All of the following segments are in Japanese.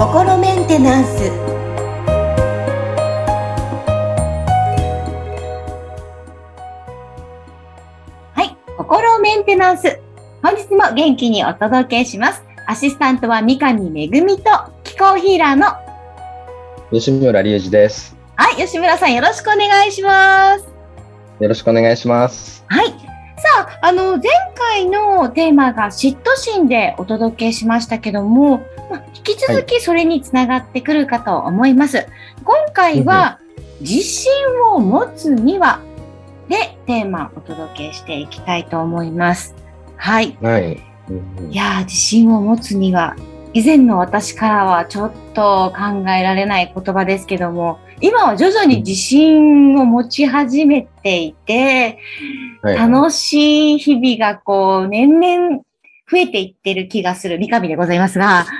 心メンテナンス。はい心メンテナンス。本日も元気にお届けします。アシスタントは三上恵と気候ヒーラーの。吉村隆二です。はい吉村さんよろしくお願いします。よろしくお願いします。はいさあ、あの、前回のテーマが嫉妬心でお届けしましたけども、まあ、引き続きそれにつながってくるかと思います。はい、今回は、自信を持つにはでテーマをお届けしていきたいと思います。はい。はい。いや自信を持つには、以前の私からはちょっと考えられない言葉ですけども、今は徐々に自信を持ち始めていて、楽しい日々がこう、年々増えていってる気がする三上でございますが。素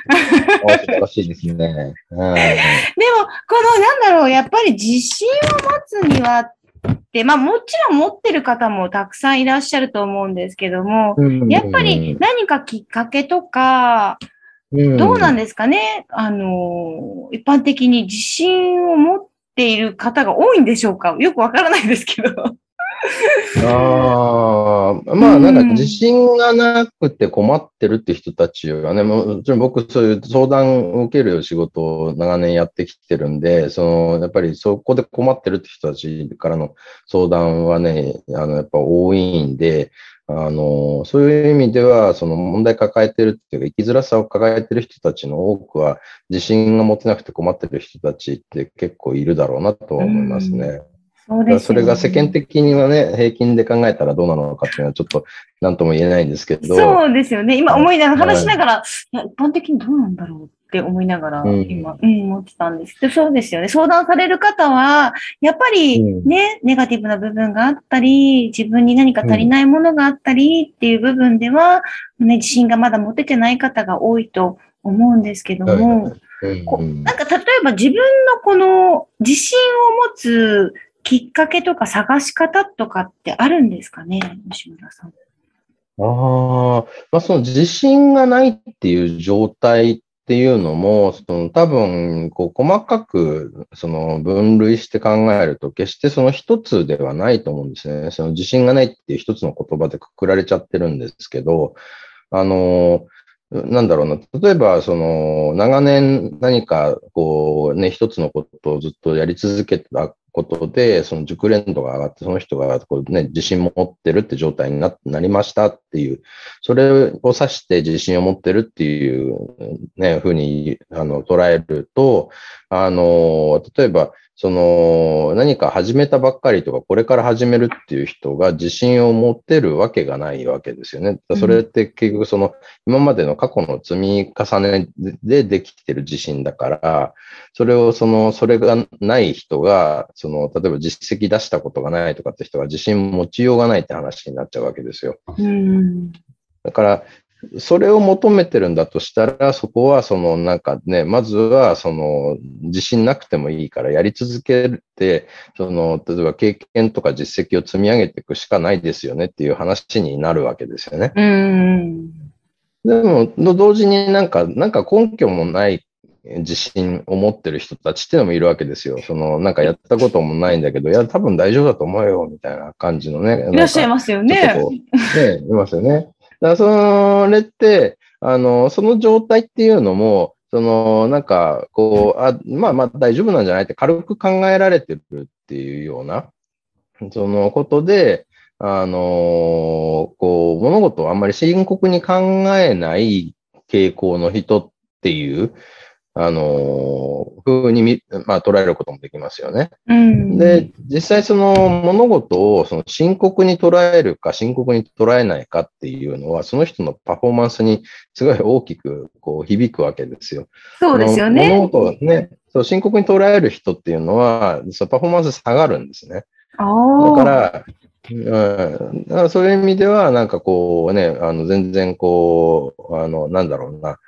晴らしいですね。うん、でも、このなんだろう、やっぱり自信を持つにはって、まあもちろん持ってる方もたくさんいらっしゃると思うんですけども、やっぱり何かきっかけとか、どうなんですかね？あの、一般的に自信を持っている方が多いんでしょうか？よくわからないですけど。ああ、まあなんか自信がなくて困ってるって人たちはね、もちろん僕そういう相談を受ける仕事を長年やってきてるんで、そのやっぱりそこで困ってるって人たちからの相談はね、あのやっぱ多いんで、あの、そういう意味では、その問題抱えてるっていうか、生きづらさを抱えてる人たちの多くは、自信が持てなくて困ってる人たちって結構いるだろうなとは思いますね。ね、それが世間的にはね、平均で考えたらどうなのかっていうのはちょっと何とも言えないんですけど。そうですよね。今思いながら、話しながら、いや、一般的にどうなんだろうって思いながら、今、うん、思ってたんですで。そうですよね。相談される方は、やっぱりね、うん、ネガティブな部分があったり、自分に何か足りないものがあったりっていう部分では、ね、自信がまだ持ててない方が多いと思うんですけども、なんか例えば自分のこの自信を持つきっかけとか探し方とかってあるんですかね、吉村さん。ああ、まあその自信がないっていう状態っていうのも、その多分、こう、細かく、その分類して考えると、決してその一つではないと思うんですね。その自信がないっていう一つの言葉でくくられちゃってるんですけど、あの、なんだろうな。例えば、その、長年何か、こう、ね、一つのことをずっとやり続けたことで、その熟練度が上がって、その人がこう、ね、自信持ってるって状態になりましたていう、それを指して自信を持ってるっていう、ね、ふうにあの捉えると、あの、例えば、その、何か始めたばっかりとか、これから始めるっていう人が自信を持ってるわけがないわけですよね。それって結局その、今までの過去の積み重ねでできてる自信だから、それをその、それがない人が、その、例えば実績出したことがないとかって人が自信持ちようがないって話になっちゃうわけですよ。だから、それを求めてるんだとしたら、そこはそのなんかね、まずはその自信なくてもいいからやり続けて、その例えば経験とか実績を積み上げていくしかないですよねっていう話になるわけですよね。うんでも、同時になんか、なんか根拠もない自信を持ってる人たちっていうのもいるわけですよ。その、なんかやったこともないんだけど、いや、多分大丈夫だと思うよ、みたいな感じのね。いらっしゃいますよね。ね、いますよね。だそれって、あの、その状態っていうのも、その、なんか、こう、あ、まあまあ大丈夫なんじゃないって軽く考えられてるっていうような、そのことで、あの、こう、物事をあんまり深刻に考えない傾向の人っていう、あの、風にみ、まあ、捉えることもできますよね。うん、で、実際その物事をその深刻に捉えるか深刻に捉えないかっていうのは、その人のパフォーマンスにすごい大きくこう響くわけですよ。そうですよね。物事をね、そう深刻に捉える人っていうのは、そのパフォーマンス下がるんですね。だから、うん、だからそういう意味では、なんかこうね、あの全然こう、あの、なんだろうな、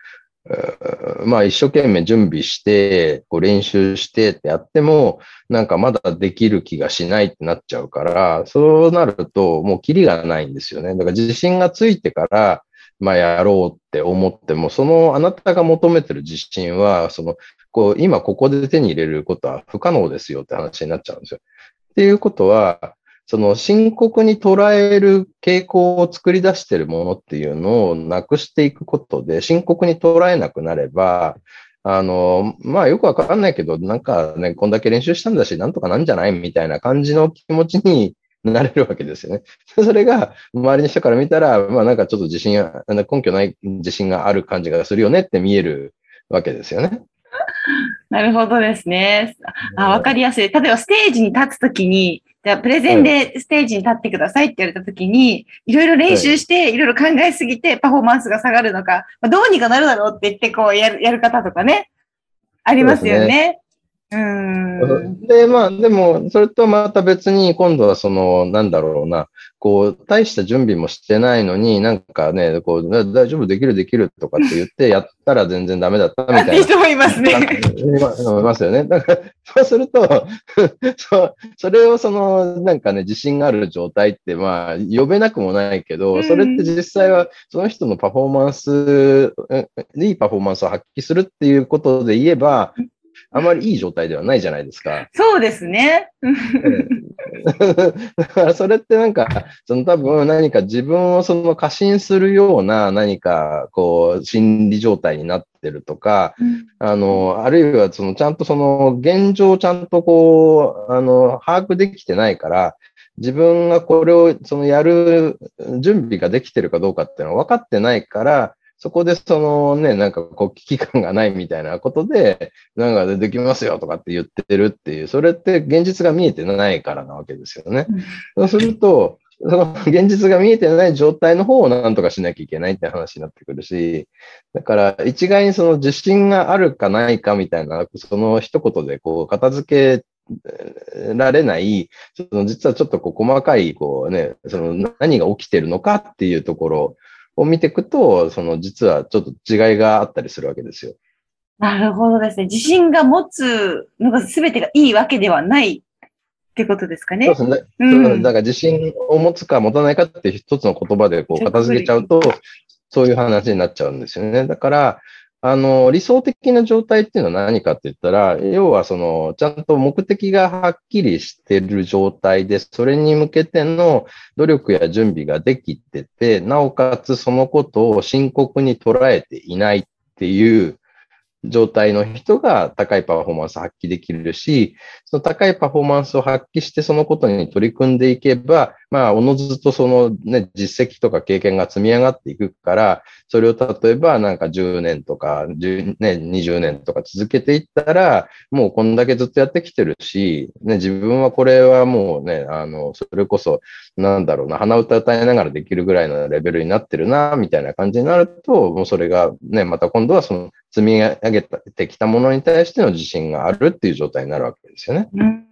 まあ一生懸命準備して、こう練習してってやっても、なんかまだできる気がしないってなっちゃうから、そうなるともうキリがないんですよね。だから自信がついてから、まあやろうって思っても、そのあなたが求めてる自信は、その、こう、今ここで手に入れることは不可能ですよって話になっちゃうんですよ。っていうことは、その深刻に捉える傾向を作り出しているものっていうのをなくしていくことで、深刻に捉えなくなれば、あの、まあよくわかんないけど、なんかね、こんだけ練習したんだし、なんとかなんじゃないみたいな感じの気持ちになれるわけですよね。それが周りの人から見たら、まあなんかちょっと自信、根拠ない自信がある感じがするよねって見えるわけですよね。なるほどですね。あ、わかりやすい。例えばステージに立つときに、じゃあプレゼンでステージに立ってくださいって言われたときに、いろいろ練習して、いろいろ考えすぎてパフォーマンスが下がるのか、まあ、どうにかなるだろうって言ってこうやるやる方とかね、ありますよね。うん。で、まあ、でも、それとまた別に、今度はその、なんだろうな、こう、大した準備もしてないのに、なんかね、こう、大丈夫、できる、できるとかって言って、やったら全然ダメだったみたいな。人もいますね。いますよね。だから、そうすると、そそれをその、なんかね、自信がある状態って、まあ、呼べなくもないけど、それって実際は、その人のパフォーマンス、いいパフォーマンスを発揮するっていうことで言えば、あまりいい状態ではないじゃないですか。そうですね。だからそれってなんか、その多分何か自分をその過信するような何かこう心理状態になってるとか、うん、あの、あるいはそのちゃんとその現状をちゃんとこう、あの、把握できてないから、自分がこれをそのやる準備ができてるかどうかっていうのは分かってないから、そこでそのね、なんかこう危機感がないみたいなことで、なんかできますよとかって言ってるっていう、それって現実が見えてないからなわけですよね。そうすると、その現実が見えてない状態の方をなんとかしなきゃいけないって話になってくるし、だから一概にその自信があるかないかみたいな、その一言でこう片付けられない、その実はちょっとこう細かい、こうね、その何が起きてるのかっていうところを見ていくと、その実はちょっと違いがあったりするわけですよ。なるほどですね。自信が持つのが全てがいいわけではないってことですかね。そうですね。うん、だから自信を持つか持たないかって一つの言葉でこう片付けちゃうと、そういう話になっちゃうんですよね。だから、あの、理想的な状態っていうのは何かって言ったら、要はその、ちゃんと目的がはっきりしてる状態で、それに向けての努力や準備ができてて、なおかつそのことを深刻に捉えていないっていう状態の人が高いパフォーマンスを発揮できるし、その高いパフォーマンスを発揮してそのことに取り組んでいけば、まあ、おのずとそのね、実績とか経験が積み上がっていくから、それを例えばなんか10年とか、10年、20年とか続けていったら、もうこんだけずっとやってきてるし、ね、自分はこれはもうね、あの、それこそ、なんだろうな、鼻歌歌いながらできるぐらいのレベルになってるな、みたいな感じになると、もうそれがね、また今度はその積み上げてきたものに対しての自信があるっていう状態になるわけですよね。うん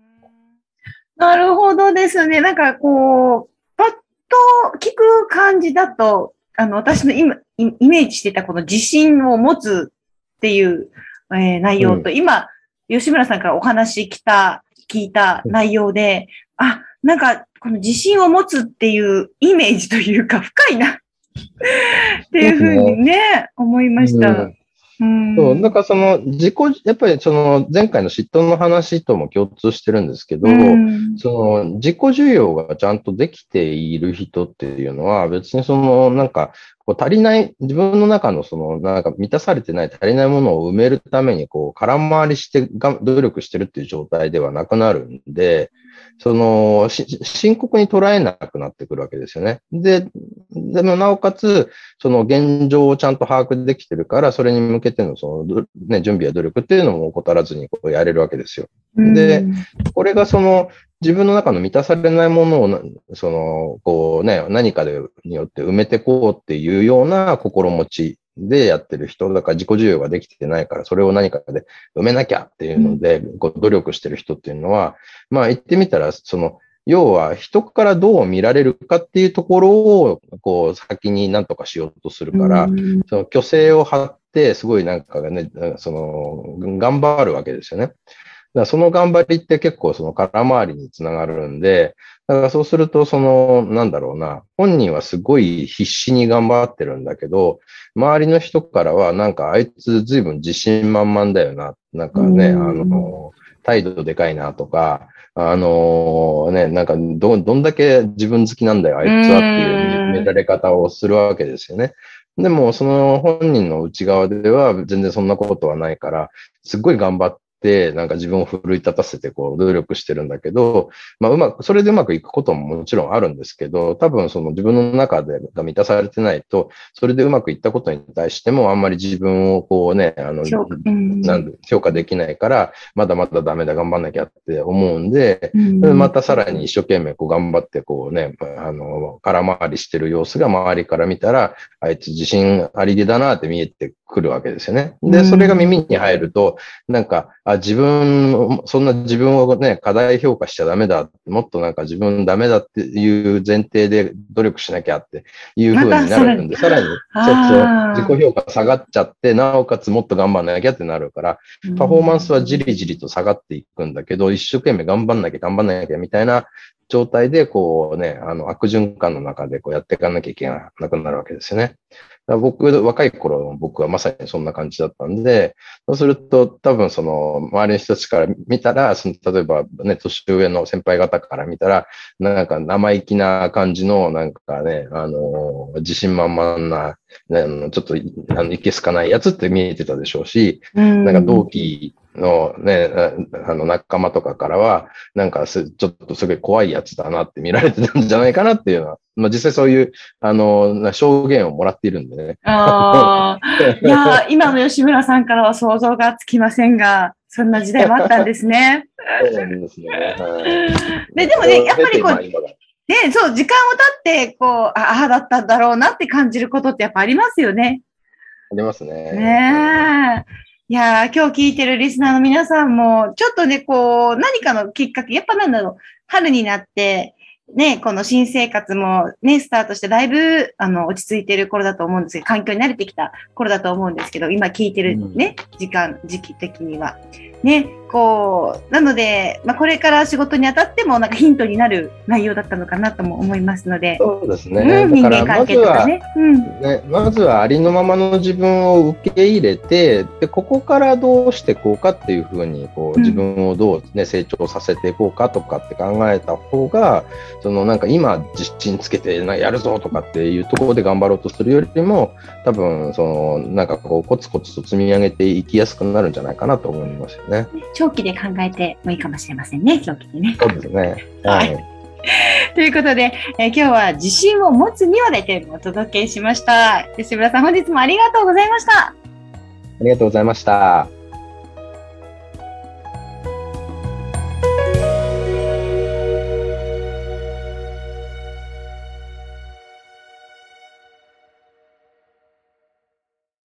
なるほどですね。なんかこう、パッと聞く感じだと、あの、私の今、イメージしてたこの自信を持つっていう、えー、内容と、うん、今、吉村さんからお話来た、聞いた内容で、あ、なんか、この自信を持つっていうイメージというか、深いなっていうふうにね、思いました。うんそう、だからその自己、やっぱりその前回の嫉妬の話とも共通してるんですけど、その自己需要がちゃんとできている人っていうのは別にそのなんかこう足りない、自分の中のそのなんか満たされてない足りないものを埋めるためにこう空回りしてが努力してるっていう状態ではなくなるんで、その、深刻に捉えなくなってくるわけですよね。で、でもなおかつ、その現状をちゃんと把握できてるから、それに向けてのその、ね、準備や努力っていうのも怠らずにこうやれるわけですよ。で、これがその、自分の中の満たされないものを、その、こうね、何かでによって埋めてこうっていうような心持ちでやってる人、だから自己需要ができてないから、それを何かで埋めなきゃっていうので、こう努力してる人っていうのは、まあ言ってみたら、その、要は人からどう見られるかっていうところを、こう先に何とかしようとするから、その虚勢を張っ、すごいなんかね、その、頑張るわけですよね。だその頑張りって結構その空回りにつながるんで、だからそうすると、その、なんだろうな、本人はすごい必死に頑張ってるんだけど、周りの人からは、なんかあいつ随分自信満々だよな、なんかね、あの、態度でかいなとか、あのね、なんかど、どんだけ自分好きなんだよ、あいつはっていう認められ方をするわけですよね。でも、その本人の内側では全然そんなことはないから、すっごい頑張っ、なんか自分を奮い立たせてこう努力してるんだけど、まあうまく、それでうまくいくことももちろんあるんですけど、多分その自分の中でが満たされてないと、それでうまくいったことに対してもあんまり自分をこうね、あの、なんで評価できないから、まだまだダメだ、頑張んなきゃって思うんで、またさらに一生懸命こう頑張ってこうね、あの、空回りしてる様子が周りから見たら、あいつ自信ありげだなって見えてくるわけですよね。で、それが耳に入ると、なんか、あ、自分、そんな自分をね、過大評価しちゃダメだ。もっとなんか自分ダメだっていう前提で努力しなきゃっていう風になるんで、さらに、そうそう、自己評価下がっちゃって、なおかつもっと頑張んなきゃってなるから、パフォーマンスはじりじりと下がっていくんだけど、一生懸命頑張んなきゃ頑張んなきゃみたいな状態で、こうね、あの悪循環の中でこうやっていかなきゃいけなくなるわけですよね。僕、若い頃の僕はまさにそんな感じだったんで、そうすると多分その周りの人たちから見たら、その例えばね、年上の先輩方から見たら、なんか生意気な感じの、なんかね、あの、自信満々な、ね、ちょっとあのいけすかないやつって見えてたでしょうし、なんか同期のね、あの仲間とかからは、なんかすちょっとすごい怖いやつだなって見られてたんじゃないかなっていうのは、まあ実際そういう、あの、証言をもらっているんでね。ああ、いや、今の吉村さんからは想像がつきませんが、そんな時代もあったんですね。そうなんですね。はい、ででもね、やっぱりこう、ね、そう、時間を経って、こう、ああだったんだろうなって感じることってやっぱありますよね。ありますね。ねえ。いやー、今日聞いてるリスナーの皆さんも、ちょっとね、こう、何かのきっかけ、やっぱなんだろう、春になって、ね、この新生活もね、スタートしてだいぶ、あの、落ち着いてる頃だと思うんですけど、環境に慣れてきた頃だと思うんですけど、今聞いてるね、うん、時間、時期的には。ね、こう、なので、まあ、これから仕事にあたっても、なんかヒントになる内容だったのかなとも思いますので。そうですね。うん、人間関係とかね。うん、ね、まずはありのままの自分を受け入れて、で、ここからどうしていこうかっていうふうに、こう、自分をどうね、成長させていこうかとかって考えた方が、そのなんか今、実地につけてなやるぞとかっていうところで頑張ろうとするよりも、多分、その、なんかこう、コツコツと積み上げていきやすくなるんじゃないかなと思いますよね。長期で考えてもいいかもしれませんね、長期でね。そうですね。はい。ということで、えー、今日は自信を持つにはでテーマをお届けしました。吉村さん、本日もありがとうございました。ありがとうございました。